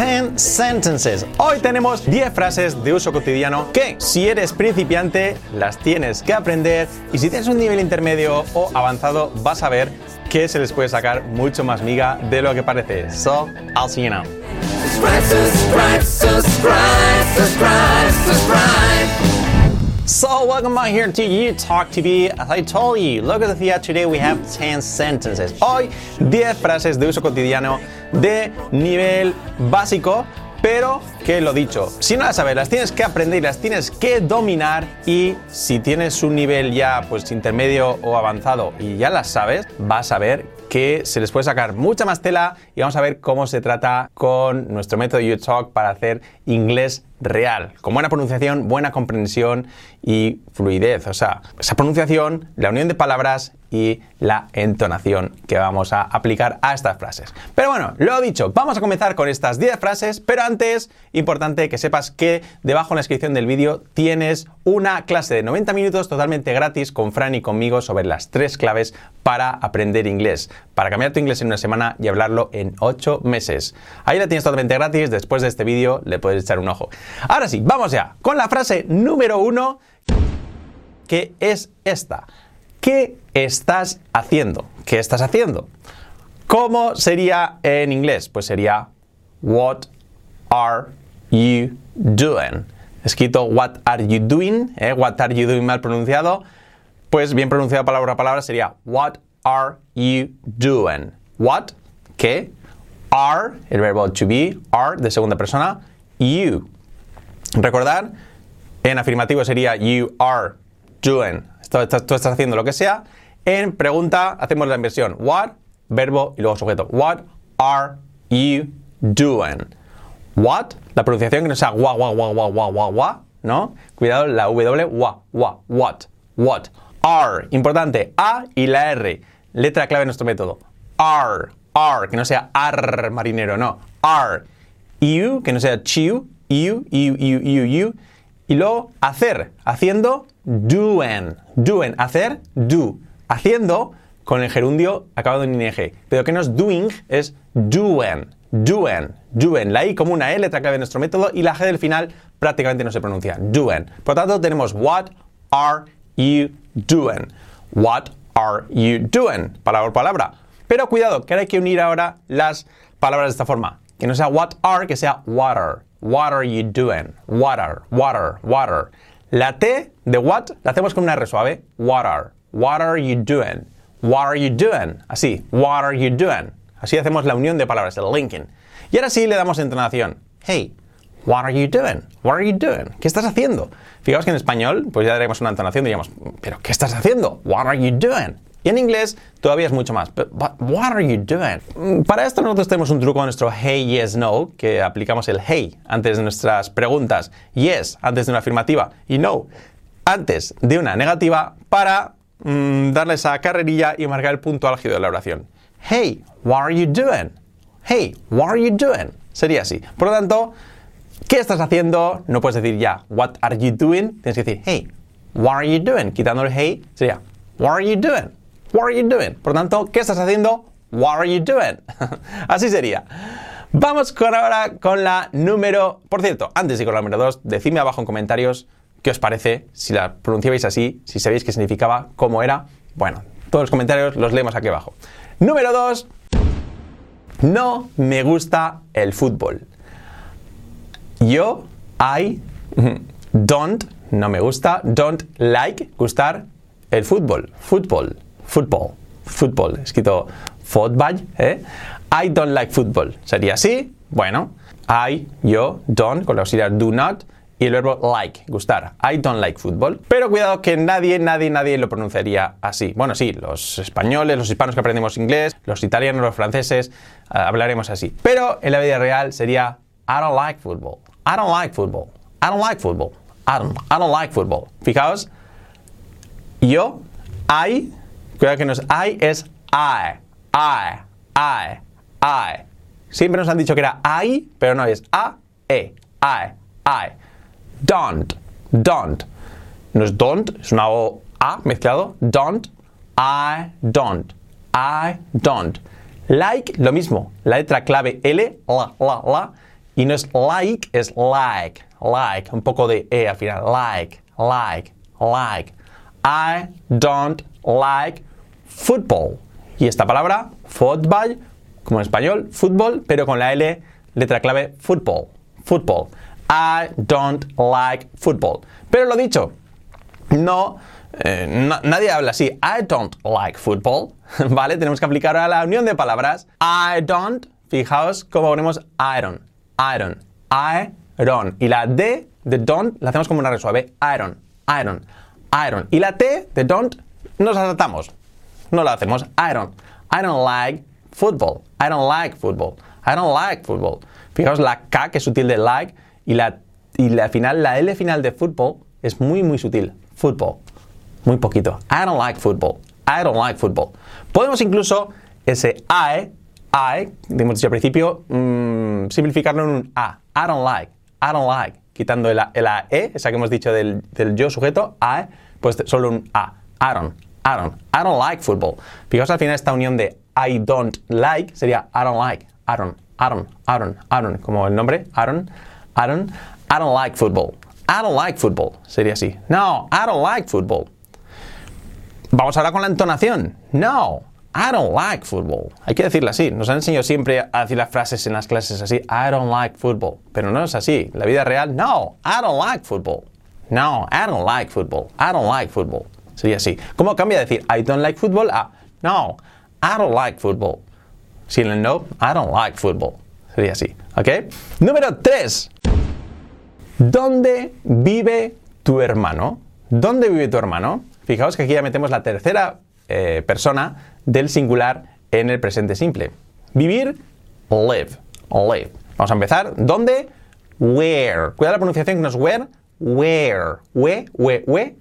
10 sentences. Hoy tenemos 10 frases de uso cotidiano que, si eres principiante, las tienes que aprender y si tienes un nivel intermedio o avanzado, vas a ver que se les puede sacar mucho más miga de lo que parece. So, I'll see you now. So, welcome back here to You Talk TV. As I told you, look at the theater. Today we have 10 sentences. Hoy, 10 frases de uso cotidiano de nivel básico, pero que lo dicho, si no las sabes, las tienes que aprender y las tienes que dominar. Y si tienes un nivel ya pues intermedio o avanzado y ya las sabes, vas a ver que se les puede sacar mucha más tela y vamos a ver cómo se trata con nuestro método YouTalk para hacer inglés real, con buena pronunciación, buena comprensión y fluidez. O sea, esa pronunciación, la unión de palabras y la entonación que vamos a aplicar a estas frases. Pero bueno, lo dicho, vamos a comenzar con estas 10 frases, pero antes, importante que sepas que debajo en la descripción del vídeo tienes una clase de 90 minutos totalmente gratis con Fran y conmigo sobre las tres claves para aprender inglés, para cambiar tu inglés en una semana y hablarlo en 8 meses. Ahí la tienes totalmente gratis, después de este vídeo le puedes echar un ojo. Ahora sí, vamos ya con la frase número uno, que es esta. ¿Qué estás haciendo? ¿Qué estás haciendo? ¿Cómo sería en inglés? Pues sería What are you doing? Escrito What are you doing? ¿eh? What are you doing mal pronunciado. Pues bien pronunciado palabra a palabra sería What are you doing? What, ¿qué? Are, el verbo to be, are de segunda persona, you. Recordar, en afirmativo sería You are doing tú estás haciendo lo que sea. En pregunta hacemos la inversión. What, verbo y luego sujeto. What are you doing? What, la pronunciación que no sea gua, gua, gua, gua, gua, gua, gua, ¿no? Cuidado, la W, gua, gua, what, what. Are, importante, A y la R. Letra clave en nuestro método. Are, are, que no sea ar marinero, no. Are. You, que no sea chiu, you, you, you, you, you. Y luego hacer, haciendo doing. Doing, hacer, do. Haciendo con el gerundio acabado en ing. Pero que no es doing, es doing. Doing, doing. La I como una E, letra clave de nuestro método, y la G del final prácticamente no se pronuncia. Doing. Por lo tanto, tenemos what are you doing? What are you doing? Palabra por palabra. Pero cuidado, que ahora hay que unir ahora las palabras de esta forma. Que no sea what are, que sea water. What are you doing? Water, water, water. La T de what la hacemos con una R suave. What are. What are you doing? What are you doing? Así. What are you doing? Así hacemos la unión de palabras, el linking. Y ahora sí le damos entonación. Hey, what are you doing? What are you doing? ¿Qué estás haciendo? Fijaos que en español, pues ya daremos una entonación diríamos, ¿pero qué estás haciendo? What are you doing? Y en inglés todavía es mucho más. what are you doing? Mm, para esto nosotros tenemos un truco en nuestro hey, yes, no, que aplicamos el hey antes de nuestras preguntas, yes antes de una afirmativa y no antes de una negativa para mm, darle esa carrerilla y marcar el punto álgido de la oración. Hey, what are you doing? Hey, what are you doing? Sería así. Por lo tanto, ¿qué estás haciendo? No puedes decir ya, what are you doing? Tienes que decir, hey, what are you doing? Quitando el hey, sería, what are you doing? What are you doing? Por tanto, ¿qué estás haciendo? What are you doing? Así sería. Vamos con ahora con la número. Por cierto, antes de con la número 2, decidme abajo en comentarios qué os parece, si la pronunciabais así, si sabéis qué significaba, cómo era. Bueno, todos los comentarios los leemos aquí abajo. Número 2. No me gusta el fútbol. Yo, I, don't, no me gusta, don't like, gustar el fútbol. Fútbol football. Football, escrito football, ¿eh? I don't like football. Sería así. Bueno, I, yo, don't, con la auxiliar do not, y el verbo like, gustar. I don't like football. Pero cuidado que nadie, nadie, nadie lo pronunciaría así. Bueno, sí, los españoles, los hispanos que aprendemos inglés, los italianos, los franceses, eh, hablaremos así. Pero en la vida real sería I don't like football. I don't like football. I don't like football. I don't, I don't like football. Fijaos, yo, I, Cuidado que no es I, es I. I. I. I. Siempre nos han dicho que era I, pero no es A, E. I. I. Don't. Don't. No es don't, es una O A mezclado. Don't. I don't. I don't. Like, lo mismo. La letra clave L, la, la, la. Y no es like, es like, like, un poco de E al final, like, like, like. I don't like football. Y esta palabra, football, como en español, fútbol, pero con la L, letra clave, football, football. I don't like football. Pero lo dicho, no, eh, nadie habla así. I don't like football. ¿Vale? Tenemos que aplicar a la unión de palabras. I don't, fijaos cómo ponemos iron, iron, iron. Y la D de don't la hacemos como una resuave. Iron, iron, iron. Y la T de don't nos adaptamos. No la hacemos. Iron. I don't like football. I don't like football. I don't like football. Fijaos la K que es sutil de like y la, y la final, la L final de football es muy muy sutil. Football. Muy poquito. I don't like football. I don't like football. Podemos incluso ese I, I, hemos dicho al principio, mm, simplificarlo en un A. I don't like. I don't like. Quitando la, E, esa que hemos dicho del, del yo sujeto, I, pues solo un A. I don't. I don't. I don't like football. Fijaos al final esta unión de I don't like sería I don't like. I don't. I don't. I don't. I don't. Como el nombre. I don't. I don't. I don't like football. I don't like football. Sería así. No, I don't like football. Vamos ahora con la entonación. No, I don't like football. Hay que decirlo así. Nos han enseñado siempre a decir las frases en las clases así. I don't like football. Pero no es así. La vida real, no, I don't like football. No, I don't like football. I don't like football. Sería así. ¿Cómo cambia de decir I don't like football a No, I don't like football? Si el no, I don't like football. Sería así. ¿Ok? Número 3. ¿Dónde vive tu hermano? ¿Dónde vive tu hermano? Fijaos que aquí ya metemos la tercera eh, persona del singular en el presente simple. Vivir, live, live. Vamos a empezar. ¿Dónde? Where. Cuidado la pronunciación que no es where. Where. We, we, we,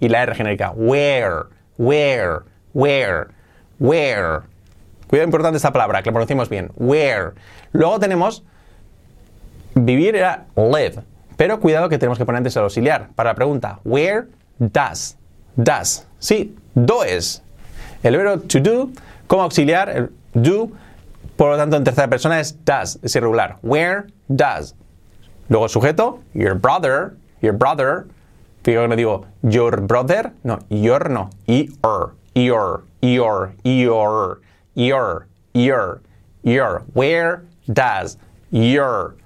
Y la R genérica. Where, where, where, where. Cuidado importante esta palabra, que la pronunciamos bien. Where. Luego tenemos vivir era live. Pero cuidado que tenemos que poner antes el auxiliar. Para la pregunta, where does does. Sí, does. El verbo to do como auxiliar, el do, por lo tanto en tercera persona es does, es irregular. Where does. Luego sujeto, your brother, your brother. Fíjate que no digo your brother, no, your no, your, your, your, your, your, your, your. Where does your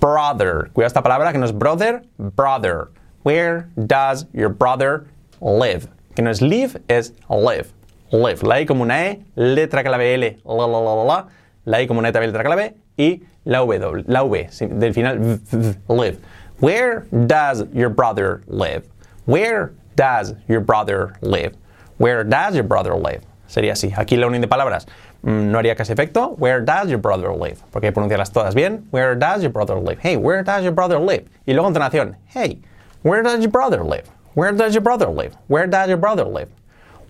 brother. Cuidado esta palabra que no es brother, brother. Where does your brother live. Que no es live, es live. Live. La I como una E, letra clave L, la, la, la, la, la. I como una E también letra clave y la W, la V del final, live. Where does your brother live? Where does your brother live? Where does your brother live? Sería así. Aquí la unión de palabras mm, no haría casi efecto. Where does your brother live? Porque hay que pronunciarlas todas bien. Where does your brother live? Hey, where does your brother live? Y luego entonación. Hey, where does your brother live? Where does your brother live? Where does your brother live?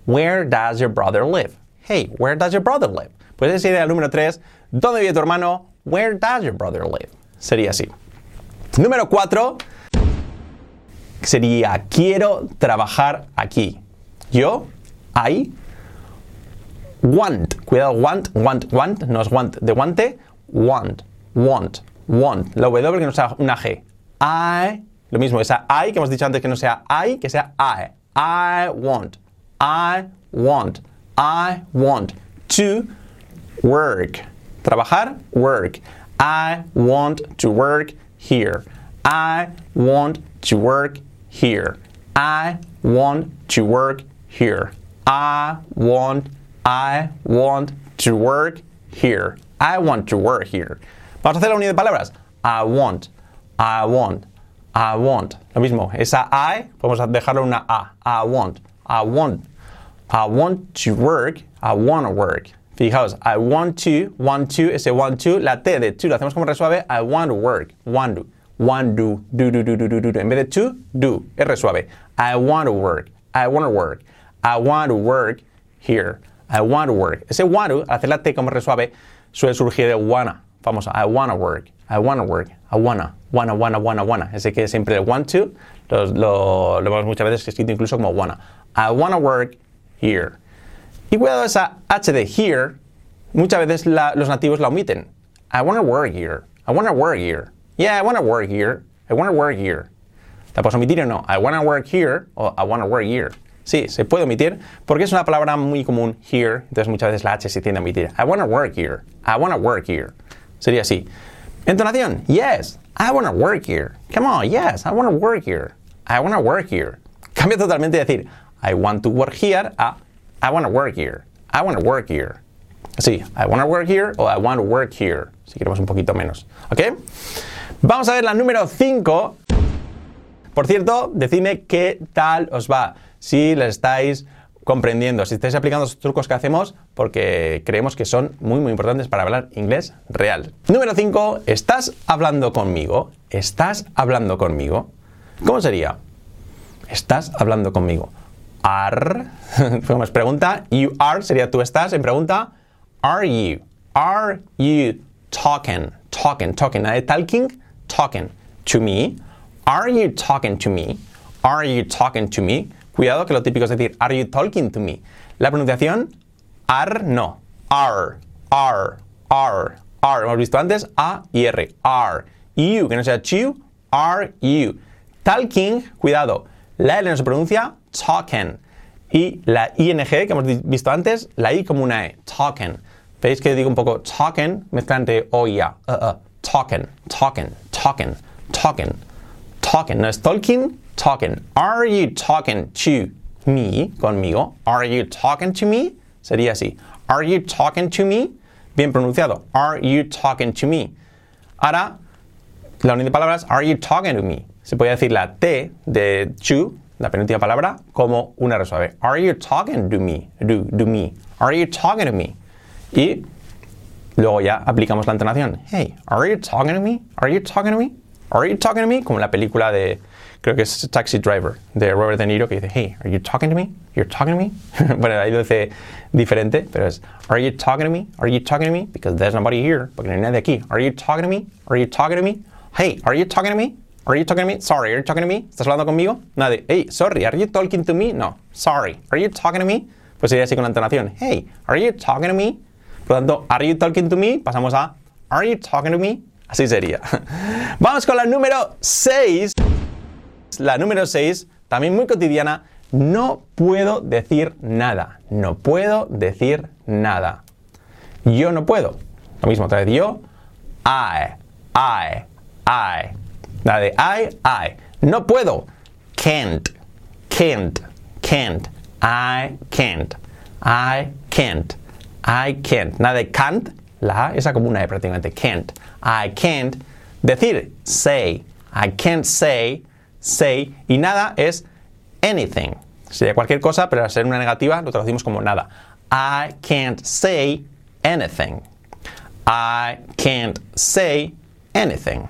Where does your brother live? Hey, where does your brother live? Pues esa el número 3. ¿Dónde vive tu hermano? Where does your brother live? Sería así. Número 4 sería quiero trabajar aquí. Yo, I, want. Cuidado, want, want, want, no es want de guante. Want, want, want. La W que no sea una G. I lo mismo, esa I que hemos dicho antes que no sea I, que sea I. I want. I want. I want to work. Trabajar, work. I want to work here. I want to work here. I want to work here. I want, I want to work here. I want to work here. Vamos a hacer la unidad de palabras. I want, I want, I want. Lo mismo, esa I, podemos dejarlo una A. I want. I want. I want to work. I want to work. Fijaos, I want to, want to, ese want to, la T de to lo hacemos como resuave. I want to work. Want to. Want to. Do, do, do, do, do, do, do. En vez de to, do. Es resuave. I want to work. I want to work. I want to work here. I want to work. Ese want to, hacer la T como resuave, suele surgir de wanna. Famoso. I want to work. I want to work. I wanna. Wanna, wanna, wanna, wanna. Ese que siempre el want to lo, lo, lo vemos muchas veces escrito incluso como wanna. I wanna work here. Y cuidado esa H de here, muchas veces la, los nativos la omiten. I wanna work here. I want to work here. Yeah, I want to work here. I want to work here. ¿La puedo omitir o no? I want to work here o I want to work here. Sí, se puede omitir porque es una palabra muy común, here, entonces muchas veces la H se tiende a omitir. I want to work here. I want to work here. Sería así. Entonación, yes, I want to work here. Come on, yes, I want to work here. I want to work here. Cambia totalmente de decir I want to work here a I want to work here. I want to work here. Sí, I want to work here o I want to work here. Si queremos un poquito menos. ¿Ok? Vamos a ver la número 5. Por cierto, decidme qué tal os va. Si les estáis comprendiendo, si estáis aplicando los trucos que hacemos, porque creemos que son muy, muy importantes para hablar inglés real. Número 5. ¿Estás hablando conmigo? ¿Estás hablando conmigo? ¿Cómo sería? ¿Estás hablando conmigo? Are. Pues pregunta. You are sería tú estás. En pregunta. Are you? Are you talking? Talking, talking. talking? Talking to me. Are you talking to me? Are you talking to me? Cuidado que lo típico es decir, are you talking to me? La pronunciación, are, no. Are, are, are, are. Hemos visto antes A y R. Are. You, que no sea you, are you. Talking, cuidado. La L no se pronuncia talking. Y la ING que hemos visto antes, la I como una E. Talking. ¿Veis que digo un poco talking? Mezcla entre O y A. Uh, uh. Talking, talking, talking, talking. No es talking, talking. Are you talking to me? Conmigo. Are you talking to me? Sería así. Are you talking to me? Bien pronunciado. Are you talking to me? Ahora, la unión de palabras, are you talking to me? Se puede decir la T de to, la penúltima palabra, como una R suave. Are you talking to me? Do, do me. Are you talking to me? Y luego ya aplicamos la entonación. Hey, are you talking to me? Are you talking to me? Are you talking to me? Como la película de, creo que es Taxi Driver, de Robert De Niro, que dice, hey, are you talking to me? You're talking to me? bueno, ahí lo dice diferente, pero es, are you talking to me? Are you talking to me? Because there's nobody here, porque no hay nadie aquí. Are you talking to me? Are you talking to me? Hey, are you talking to me? Are you talking to me? Sorry, are you talking to me? ¿Estás hablando conmigo? Nadie. Hey, sorry, are you talking to me? No. Sorry, are you talking to me? Pues sería así con la entonación. Hey, are you talking to me? Por lo tanto, are you talking to me? Pasamos a are you talking to me? Así sería. Vamos con la número 6. La número 6, también muy cotidiana. No puedo decir nada. No puedo decir nada. Yo no puedo. Lo mismo otra vez. Yo, I, I, I. La de I, I. No puedo. Can't. Can't. Can't. I can't. I can't. I can't. Nada de can't. La esa como una E prácticamente. Can't. I can't. Decir. Say. I can't say. Say. Y nada es anything. Sería cualquier cosa, pero al ser una negativa lo traducimos como nada. I can't say anything. I can't say anything.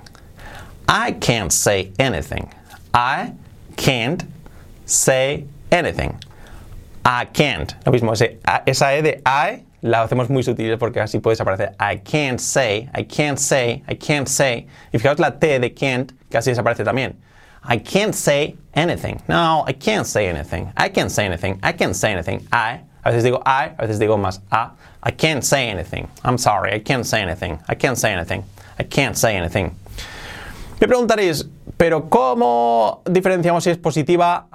I can't say anything. I can't say anything. I can't. Lo mismo, esa E de I la hacemos muy sutil porque así puede desaparecer. I can't say, I can't say, I can't say. Y fijaos la T de can't, así desaparece también. I can't say anything. No, I can't say anything. I can't say anything. I can't say anything. I. A veces digo I, a veces digo más a. I can't say anything. I'm sorry, I can't say anything. I can't say anything. I can't say anything. Me preguntaréis, ¿pero cómo diferenciamos si es positiva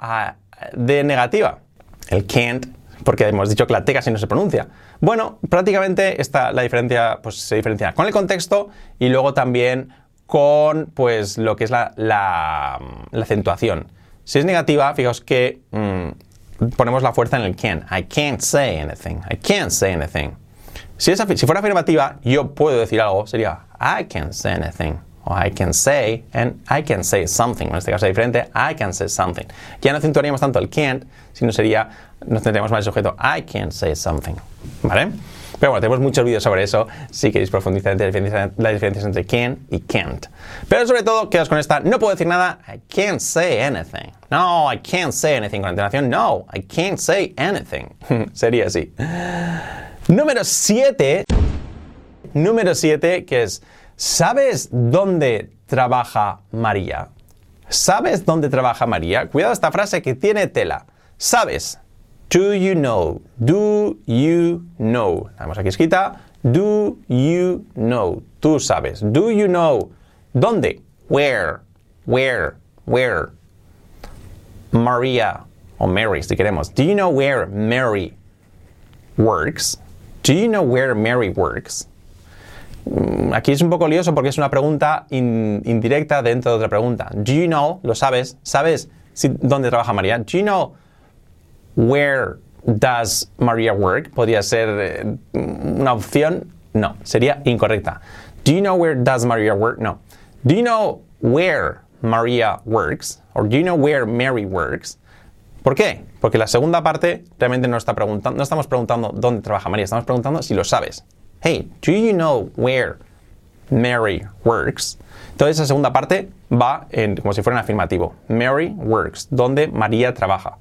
de negativa? El can't, porque hemos dicho que la T casi no se pronuncia. Bueno, prácticamente esta, la diferencia pues, se diferencia con el contexto y luego también con pues, lo que es la, acentuación. Si es negativa, fijaos que mm, ponemos la fuerza en el can. I can't say anything. I can't say anything. Si, si fuera afirmativa, yo puedo decir algo, sería I can't say anything o I can say, and I can say something. En este caso es diferente, I can say something. Ya no acentuaríamos tanto el can't, sino sería, nos tendríamos más el sujeto, I can say something. ¿Vale? Pero bueno, tenemos muchos vídeos sobre eso, si queréis profundizar en las diferencias entre can y can't. Pero sobre todo, quedas con esta, no puedo decir nada, I can't say anything. No, I can't say anything con entonación, no, I can't say anything. Sería así. Número 7. Número 7, que es ¿Sabes dónde trabaja María? ¿Sabes dónde trabaja María? Cuidado esta frase que tiene tela. ¿Sabes? Do you know? Do you know? Vamos aquí escrita. Do you know? Tú sabes. Do you know? ¿Dónde? Where? Where? Where? Maria o Mary, si queremos. Do you know where Mary works? Do you know where Mary works? Mm, aquí es un poco lioso porque es una pregunta indirecta dentro de otra pregunta. Do you know? ¿Lo sabes? ¿Sabes dónde trabaja María? Do you know where does Maria work? ¿Podría ser eh, una opción? No, sería incorrecta. Do you know where does Maria work? No. Do you know where Maria works? Or do you know where Mary works? ¿Por qué? Porque la segunda parte realmente no, está preguntando, no estamos preguntando dónde trabaja María, estamos preguntando si lo sabes. Hey, do you know where Mary works? Entonces esa segunda parte va en, como si fuera en afirmativo. Mary works, donde María trabaja.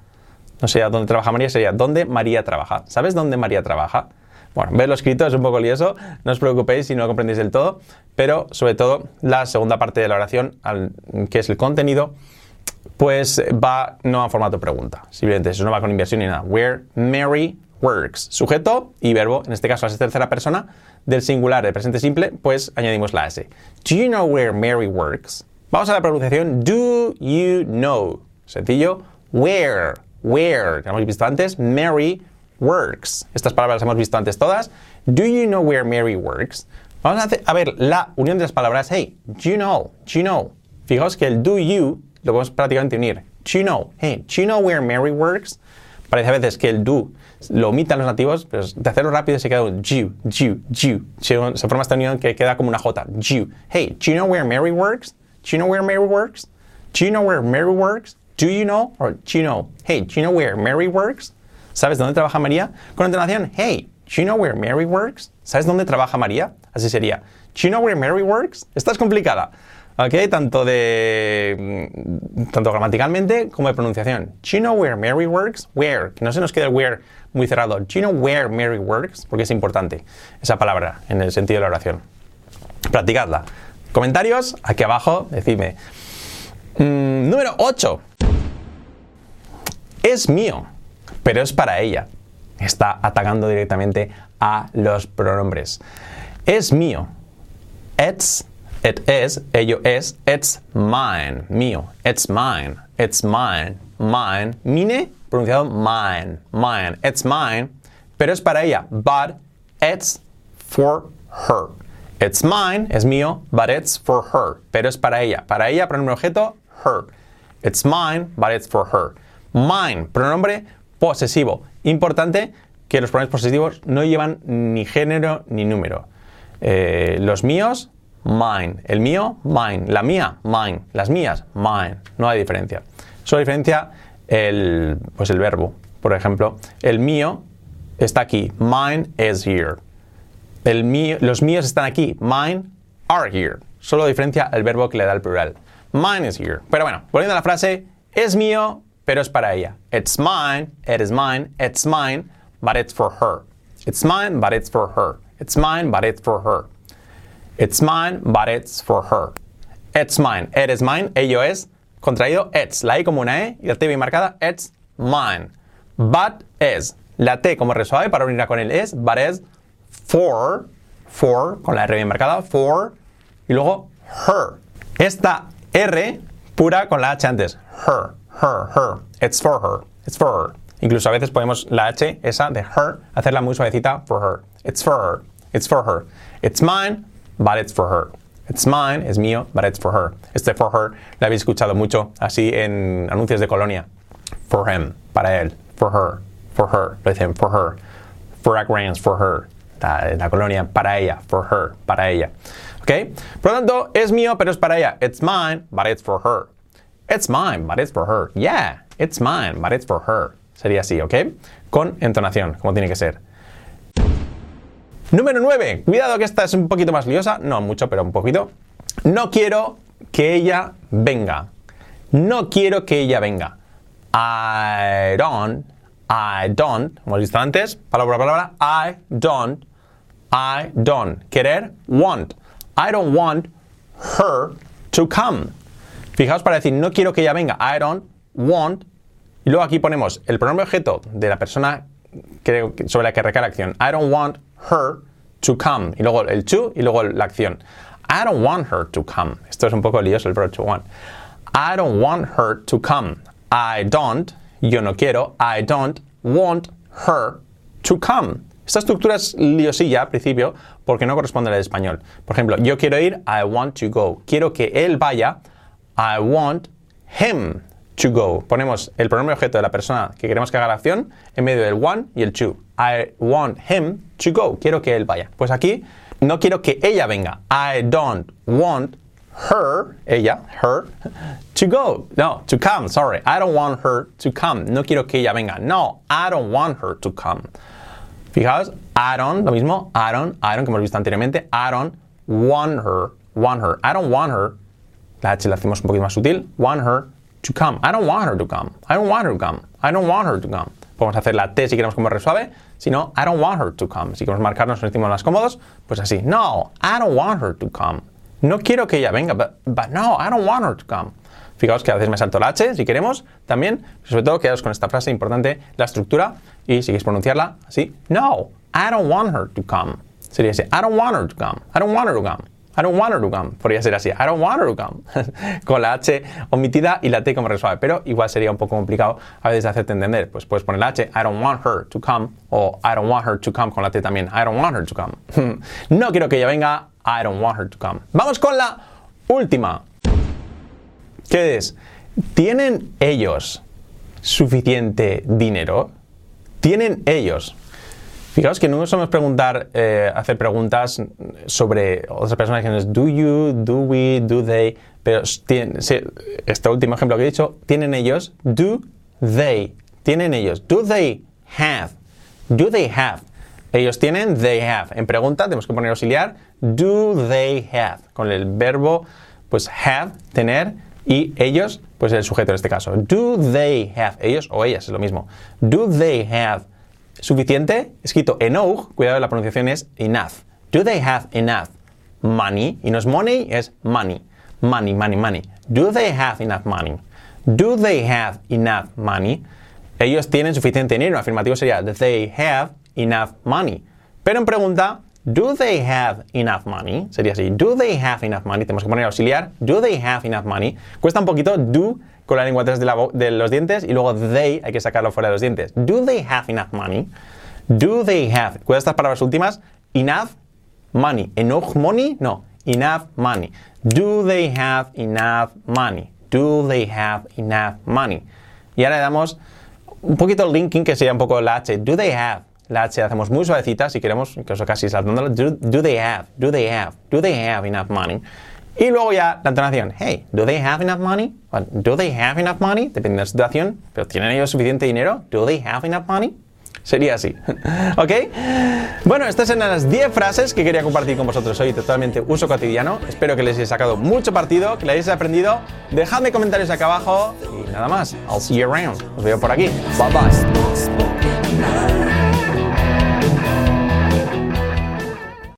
No sería dónde trabaja María, sería dónde María trabaja. ¿Sabes dónde María trabaja? Bueno, verlo escrito es un poco lioso, no os preocupéis si no lo comprendéis del todo, pero sobre todo la segunda parte de la oración, que es el contenido, pues va no a formato pregunta, simplemente eso no va con inversión ni nada. Where Mary works. Sujeto y verbo, en este caso es tercera persona, del singular de presente simple, pues añadimos la S. Do you know where Mary works? Vamos a la pronunciación do you know. Sencillo. Where, where, que hemos visto antes, Mary works. Estas palabras las hemos visto antes todas. Do you know where Mary works? Vamos a, hacer, a ver la unión de las palabras. Hey, do you know? Do you know? Fijaos que el do you lo podemos prácticamente unir. Do you know? Hey, do you know where Mary works? Parece a veces que el do lo omitan los nativos, pero de hacerlo rápido se queda un you, you, you. Se, forma esta unión que queda como una J. Hey, do you know where Mary works? Do you know where Mary works? Do you know where Mary works? Do you know? Or do you know? Hey, do you know where Mary works? ¿Sabes dónde trabaja María? Con entonación, hey, do you know where Mary works? ¿Sabes dónde trabaja María? Así sería. Do you know where Mary works? Esta es complicada. ¿Ok? Tanto de mm, tanto gramaticalmente como de pronunciación. Do you know where Mary works? Where, no se nos quede el where muy cerrado. Do you know where Mary works? Porque es importante esa palabra en el sentido de la oración. Practicadla. Comentarios aquí abajo, decidme. Mm, número 8. Es mío, pero es para ella. Está atacando directamente a los pronombres. Es mío. It's It is, ello es, it's mine, mío, it's mine, it's mine, mine, mine, pronunciado mine, mine, it's mine, pero es para ella, but it's for her. It's mine, es mío, but it's for her, pero es para ella. Para ella, pronombre objeto, her. It's mine, but it's for her. Mine, pronombre posesivo. Importante que los pronombres posesivos no llevan ni género ni número. Eh, los míos mine. El mío, mine. La mía, mine. Las mías, mine. No hay diferencia. Solo diferencia el, pues el verbo. Por ejemplo, el mío está aquí. Mine is here. El mío, los míos están aquí. Mine are here. Solo diferencia el verbo que le da el plural. Mine is here. Pero bueno, volviendo a la frase, es mío, pero es para ella. It's mine, it is mine, it's mine, but it's for her. It's mine, but it's for her. It's mine, but it's for her. It's mine, but it's for her. It's mine. It is mine. Ello es. Contraído, it's. La I como una E y la T bien marcada. It's mine. But is. La T como re suave para unirla con el es. But is for. For. Con la R bien marcada. For. Y luego her. Esta R pura con la H antes. Her. Her. Her. It's for her. It's for her. Incluso a veces podemos la H, esa de her, hacerla muy suavecita. For her. It's for her. It's for her. It's mine but it's for her. It's mine, es mío, but it's for her. Este for her lo habéis escuchado mucho así en anuncios de colonia. For him, para él. For her, for her. Lo dicen for her. Fragrance for her. La, la colonia para ella. For her, para ella. ¿Ok? Por lo tanto, es mío, pero es para ella. It's mine, but it's for her. It's mine, but it's for her. Yeah, it's mine, but it's for her. Sería así, ¿ok? Con entonación, como tiene que ser. Número 9. Cuidado que esta es un poquito más liosa. No mucho, pero un poquito. No quiero que ella venga. No quiero que ella venga. I don't. I don't. Hemos visto antes. Palabra palabra. I don't. I don't. Querer. Want. I don't want her to come. Fijaos para decir no quiero que ella venga. I don't want. Y luego aquí ponemos el pronombre objeto de la persona sobre la que recae la acción. I don't want her to come. Y luego el to y luego la acción. I don't want her to come. Esto es un poco lioso el verbo to want. I don't want her to come. I don't, yo no quiero, I don't want her to come. Esta estructura es liosilla al principio porque no corresponde al español. Por ejemplo, yo quiero ir, I want to go. Quiero que él vaya, I want him to go. Ponemos el pronombre objeto de la persona que queremos que haga la acción en medio del want y el to. I want him to go. Quiero que él vaya. Pues aquí no quiero que ella venga. I don't want her, ella, her, to go. No, to come, sorry. I don't want her to come. No quiero que ella venga. No, I don't want her to come. Fijaos, I don't, lo mismo, I don't, I don't, que hemos visto anteriormente. I don't want her, want her. I don't want her. La H la hacemos un poquito más sutil. Want her to come. I don't want her to come. I don't want her to come. I don't want her to come. Podemos hacer la T si queremos como resuave. Si no, I don't want her to come. Si queremos marcarnos, nos sentimos más cómodos, pues así. No, I don't want her to come. No quiero que ella venga, but, but no, I don't want her to come. Fijaos que a veces me salto la H, si queremos, también. Sobre todo, quedaos con esta frase importante, la estructura, y si queréis pronunciarla así. No, I don't want her to come. Sería así, I don't want her to come. I don't want her to come. I don't want her to come. Podría ser así. I don't want her to come. con la H omitida y la T como resuave. Pero igual sería un poco complicado a veces hacerte entender. Pues puedes poner la H. I don't want her to come. O I don't want her to come con la T también. I don't want her to come. no quiero que ella venga. I don't want her to come. Vamos con la última. ¿Qué es? ¿Tienen ellos suficiente dinero? ¿Tienen ellos? Fijaos que no somos preguntar, eh, hacer preguntas sobre otras personas que do you, do we, do they, pero este último ejemplo que he dicho, tienen ellos, do they, tienen ellos, do they have, do they have, ellos tienen, they have. En pregunta tenemos que poner auxiliar, do they have, con el verbo, pues have, tener, y ellos, pues el sujeto en este caso. Do they have, ellos o ellas, es lo mismo. Do they have suficiente, escrito enough, cuidado, la pronunciación es enough. Do they have enough money? Y no es money, es money. Money, money, money. Do they have enough money? Do they have enough money? Ellos tienen suficiente dinero. Afirmativo sería, they have enough money. Pero en pregunta, do they have enough money? Sería así, do they have enough money? Tenemos que poner auxiliar, do they have enough money? Cuesta un poquito, do con la lengua atrás de, los dientes y luego they hay que sacarlo fuera de los dientes. Do they have enough money? Do they have? Cuida estas palabras últimas. Enough money. Enough money? No. Enough money. Do they have enough money? Do they have enough money? Y ahora le damos un poquito el linking que sería un poco la. Do they have? La hacemos muy suavecita si queremos, que eso casi saltando. Do, do they have? Do they have? Do they have enough money? Y luego ya la entonación. Hey, do they have enough money? do they have enough money? Depende de la situación. Pero ¿tienen ellos suficiente dinero? Do they have enough money? Sería así. ¿Ok? Bueno, estas eran las 10 frases que quería compartir con vosotros hoy, totalmente uso cotidiano. Espero que les hayáis sacado mucho partido, que le hayáis aprendido. Dejadme comentarios acá abajo y nada más. I'll see you around. Os veo por aquí. Bye bye.